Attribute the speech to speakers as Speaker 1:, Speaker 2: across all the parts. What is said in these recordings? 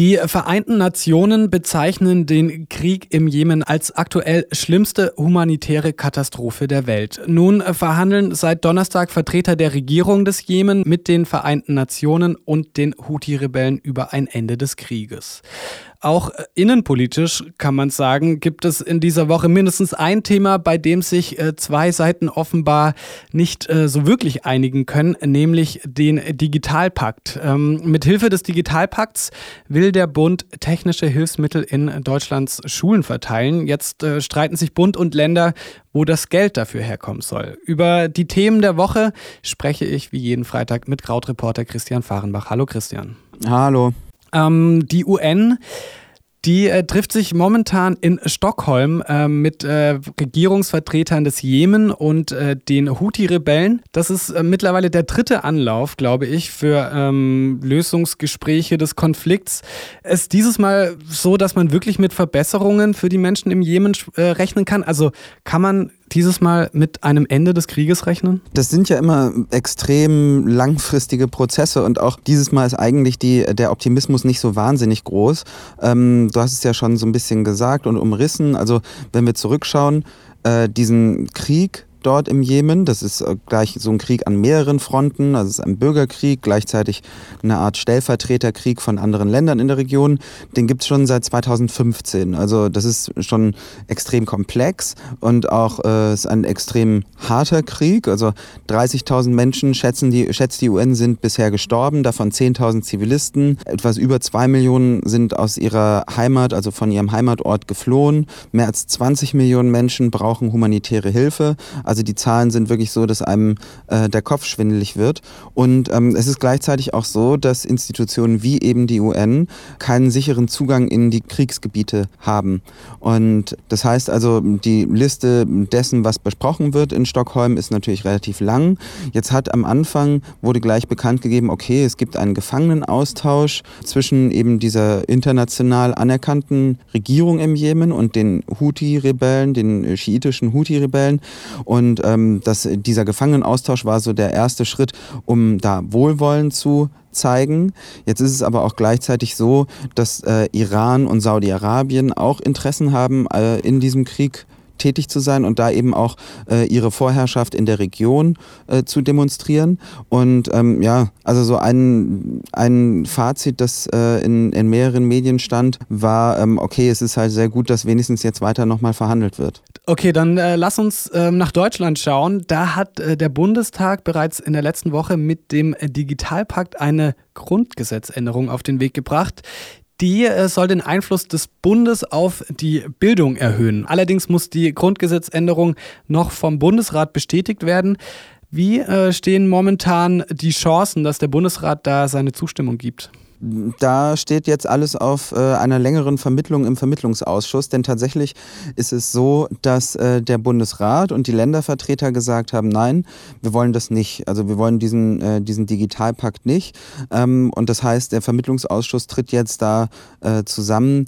Speaker 1: Die Vereinten Nationen bezeichnen den Krieg im Jemen als aktuell schlimmste humanitäre Katastrophe der Welt. Nun verhandeln seit Donnerstag Vertreter der Regierung des Jemen mit den Vereinten Nationen und den Houthi-Rebellen über ein Ende des Krieges. Auch innenpolitisch kann man sagen, gibt es in dieser Woche mindestens ein Thema, bei dem sich äh, zwei Seiten offenbar nicht äh, so wirklich einigen können, nämlich den Digitalpakt. Ähm, mit Hilfe des Digitalpakts will der Bund technische Hilfsmittel in Deutschlands Schulen verteilen. Jetzt streiten sich Bund und Länder, wo das Geld dafür herkommen soll. Über die Themen der Woche spreche ich wie jeden Freitag mit Krautreporter Christian Fahrenbach. Hallo Christian.
Speaker 2: Hallo.
Speaker 1: Ähm, die UN die äh, trifft sich momentan in Stockholm äh, mit äh, Regierungsvertretern des Jemen und äh, den Houthi-Rebellen. Das ist äh, mittlerweile der dritte Anlauf, glaube ich, für ähm, Lösungsgespräche des Konflikts. Ist dieses Mal so, dass man wirklich mit Verbesserungen für die Menschen im Jemen äh, rechnen kann. Also kann man dieses Mal mit einem Ende des Krieges rechnen?
Speaker 2: Das sind ja immer extrem langfristige Prozesse und auch dieses Mal ist eigentlich die, der Optimismus nicht so wahnsinnig groß. Ähm, du hast es ja schon so ein bisschen gesagt und umrissen. Also wenn wir zurückschauen, äh, diesen Krieg dort im Jemen. Das ist äh, gleich so ein Krieg an mehreren Fronten. Also es ist ein Bürgerkrieg, gleichzeitig eine Art Stellvertreterkrieg von anderen Ländern in der Region. Den gibt es schon seit 2015. Also das ist schon extrem komplex und auch äh, ist ein extrem harter Krieg. Also 30.000 Menschen schätzen die, schätzt die UN sind bisher gestorben, davon 10.000 Zivilisten. Etwas über zwei Millionen sind aus ihrer Heimat, also von ihrem Heimatort geflohen. Mehr als 20 Millionen Menschen brauchen humanitäre Hilfe. Also die Zahlen sind wirklich so, dass einem äh, der Kopf schwindelig wird. Und ähm, es ist gleichzeitig auch so, dass Institutionen wie eben die UN keinen sicheren Zugang in die Kriegsgebiete haben. Und das heißt also, die Liste dessen, was besprochen wird in Stockholm, ist natürlich relativ lang. Jetzt hat am Anfang wurde gleich bekannt gegeben, okay, es gibt einen Gefangenenaustausch zwischen eben dieser international anerkannten Regierung im Jemen und den Houthi-Rebellen, den schiitischen Houthi-Rebellen. Und und ähm, das, dieser Gefangenenaustausch war so der erste Schritt, um da Wohlwollen zu zeigen. Jetzt ist es aber auch gleichzeitig so, dass äh, Iran und Saudi-Arabien auch Interessen haben, äh, in diesem Krieg tätig zu sein und da eben auch äh, ihre Vorherrschaft in der Region äh, zu demonstrieren. Und ähm, ja, also so ein, ein Fazit, das äh, in, in mehreren Medien stand, war, ähm, okay, es ist halt sehr gut, dass wenigstens jetzt weiter nochmal verhandelt wird.
Speaker 1: Okay, dann äh, lass uns ähm, nach Deutschland schauen. Da hat äh, der Bundestag bereits in der letzten Woche mit dem Digitalpakt eine Grundgesetzänderung auf den Weg gebracht die äh, soll den Einfluss des Bundes auf die Bildung erhöhen. Allerdings muss die Grundgesetzänderung noch vom Bundesrat bestätigt werden. Wie äh, stehen momentan die Chancen, dass der Bundesrat da seine Zustimmung gibt?
Speaker 2: Da steht jetzt alles auf äh, einer längeren Vermittlung im Vermittlungsausschuss, denn tatsächlich ist es so, dass äh, der Bundesrat und die Ländervertreter gesagt haben, nein, wir wollen das nicht. Also wir wollen diesen, äh, diesen Digitalpakt nicht. Ähm, und das heißt, der Vermittlungsausschuss tritt jetzt da äh, zusammen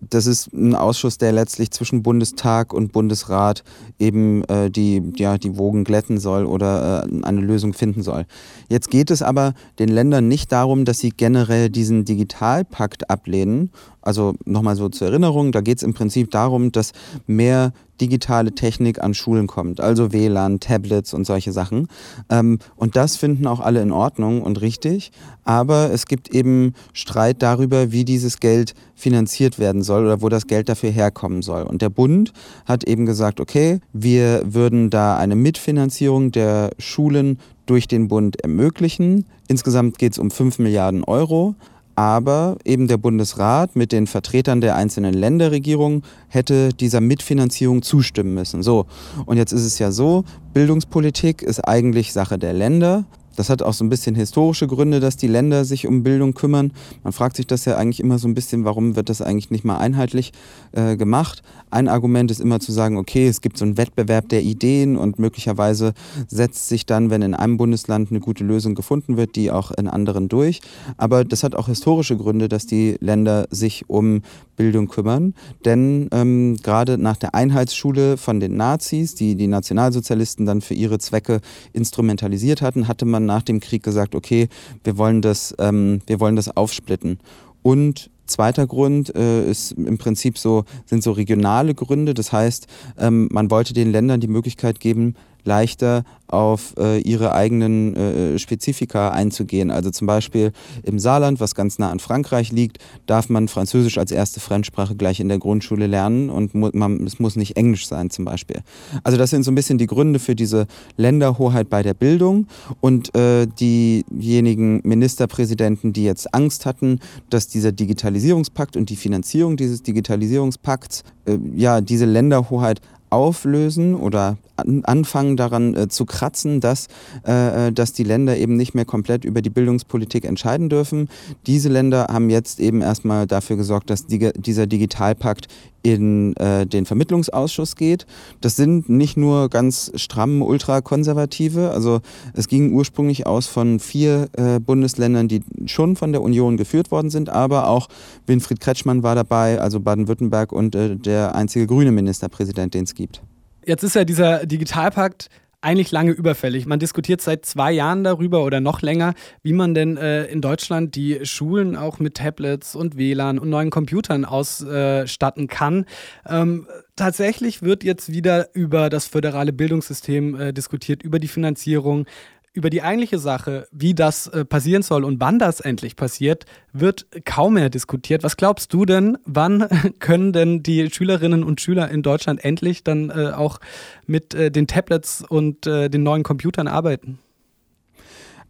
Speaker 2: das ist ein Ausschuss, der letztlich zwischen Bundestag und Bundesrat eben äh, die, ja, die Wogen glätten soll oder äh, eine Lösung finden soll. Jetzt geht es aber den Ländern nicht darum, dass sie generell diesen Digitalpakt ablehnen. Also nochmal so zur Erinnerung, da geht es im Prinzip darum, dass mehr digitale Technik an Schulen kommt, also WLAN, Tablets und solche Sachen. Ähm, und das finden auch alle in Ordnung und richtig, aber es gibt eben Streit darüber, wie dieses Geld finanziert werden soll oder wo das Geld dafür herkommen soll. Und der Bund hat eben gesagt, okay, wir würden da eine Mitfinanzierung der Schulen durch den Bund ermöglichen. Insgesamt geht es um 5 Milliarden Euro aber eben der Bundesrat mit den Vertretern der einzelnen Länderregierungen hätte dieser Mitfinanzierung zustimmen müssen. So, und jetzt ist es ja so, Bildungspolitik ist eigentlich Sache der Länder. Das hat auch so ein bisschen historische Gründe, dass die Länder sich um Bildung kümmern. Man fragt sich das ja eigentlich immer so ein bisschen, warum wird das eigentlich nicht mal einheitlich äh, gemacht? Ein Argument ist immer zu sagen, okay, es gibt so einen Wettbewerb der Ideen und möglicherweise setzt sich dann, wenn in einem Bundesland eine gute Lösung gefunden wird, die auch in anderen durch. Aber das hat auch historische Gründe, dass die Länder sich um Bildung kümmern. Denn ähm, gerade nach der Einheitsschule von den Nazis, die die Nationalsozialisten dann für ihre Zwecke instrumentalisiert hatten, hatte man nach dem Krieg gesagt, okay, wir wollen das, ähm, wir wollen das aufsplitten. Und Zweiter Grund äh, ist im Prinzip so, sind so regionale Gründe. Das heißt, ähm, man wollte den Ländern die Möglichkeit geben, leichter auf äh, ihre eigenen äh, Spezifika einzugehen. Also zum Beispiel im Saarland, was ganz nah an Frankreich liegt, darf man Französisch als erste Fremdsprache gleich in der Grundschule lernen und mu man, es muss nicht Englisch sein zum Beispiel. Also das sind so ein bisschen die Gründe für diese Länderhoheit bei der Bildung und äh, diejenigen Ministerpräsidenten, die jetzt Angst hatten, dass dieser Digitalisierungspakt und die Finanzierung dieses Digitalisierungspakts äh, ja diese Länderhoheit auflösen oder an, anfangen daran äh, zu kratzen, dass, äh, äh, dass die Länder eben nicht mehr komplett über die Bildungspolitik entscheiden dürfen. Diese Länder haben jetzt eben erstmal dafür gesorgt, dass die, dieser Digitalpakt in äh, den Vermittlungsausschuss geht. Das sind nicht nur ganz stramm ultrakonservative, also es ging ursprünglich aus von vier äh, Bundesländern, die schon von der Union geführt worden sind, aber auch Winfried Kretschmann war dabei, also Baden-Württemberg und äh, der einzige grüne Ministerpräsident, den es gibt.
Speaker 1: Jetzt ist ja dieser Digitalpakt eigentlich lange überfällig. Man diskutiert seit zwei Jahren darüber oder noch länger, wie man denn äh, in Deutschland die Schulen auch mit Tablets und WLAN und neuen Computern ausstatten kann. Ähm, tatsächlich wird jetzt wieder über das föderale Bildungssystem äh, diskutiert, über die Finanzierung über die eigentliche Sache, wie das äh, passieren soll und wann das endlich passiert, wird kaum mehr diskutiert. Was glaubst du denn, wann können denn die Schülerinnen und Schüler in Deutschland endlich dann äh, auch mit äh, den Tablets und den neuen Computern arbeiten?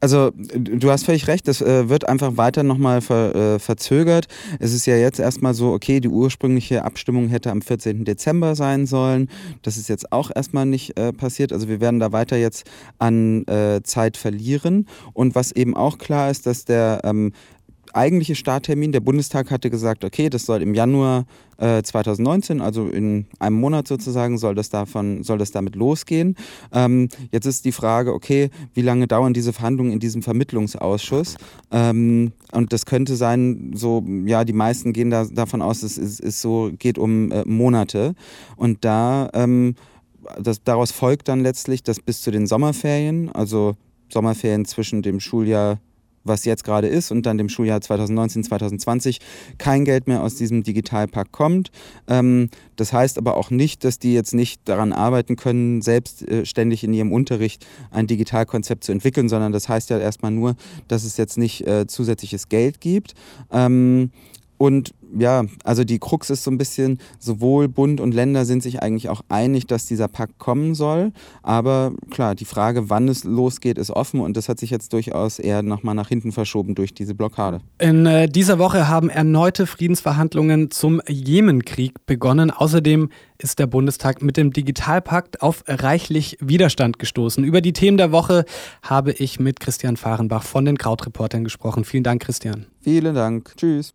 Speaker 2: Also du hast völlig recht, das äh, wird einfach weiter nochmal ver, äh, verzögert. Es ist ja jetzt erstmal so, okay, die ursprüngliche Abstimmung hätte am 14. Dezember sein sollen. Das ist jetzt auch erstmal nicht äh, passiert. Also wir werden da weiter jetzt an äh, Zeit verlieren. Und was eben auch klar ist, dass der ähm, eigentliche Starttermin, der Bundestag hatte gesagt, okay, das soll im Januar äh, 2019, also in einem Monat sozusagen, soll das, davon, soll das damit losgehen. Ähm, jetzt ist die Frage, okay, wie lange dauern diese Verhandlungen in diesem Vermittlungsausschuss? Ähm, und das könnte sein, so, ja, die meisten gehen da, davon aus, es ist, ist so, geht um äh, Monate. Und da, ähm, das, daraus folgt dann letztlich, dass bis zu den Sommerferien, also Sommerferien zwischen dem Schuljahr was jetzt gerade ist und dann dem Schuljahr 2019, 2020 kein Geld mehr aus diesem Digitalpakt kommt. Ähm, das heißt aber auch nicht, dass die jetzt nicht daran arbeiten können, selbstständig äh, in ihrem Unterricht ein Digitalkonzept zu entwickeln, sondern das heißt ja erstmal nur, dass es jetzt nicht äh, zusätzliches Geld gibt. Und ja, also die Krux ist so ein bisschen, sowohl Bund und Länder sind sich eigentlich auch einig, dass dieser Pakt kommen soll. Aber klar, die Frage, wann es losgeht, ist offen und das hat sich jetzt durchaus eher nochmal nach hinten verschoben durch diese Blockade.
Speaker 1: In äh, dieser Woche haben erneute Friedensverhandlungen zum Jemenkrieg begonnen. Außerdem ist der Bundestag mit dem Digitalpakt auf reichlich Widerstand gestoßen. Über die Themen der Woche habe ich mit Christian Fahrenbach von den Krautreportern gesprochen. Vielen Dank, Christian.
Speaker 2: Vielen Dank. Tschüss.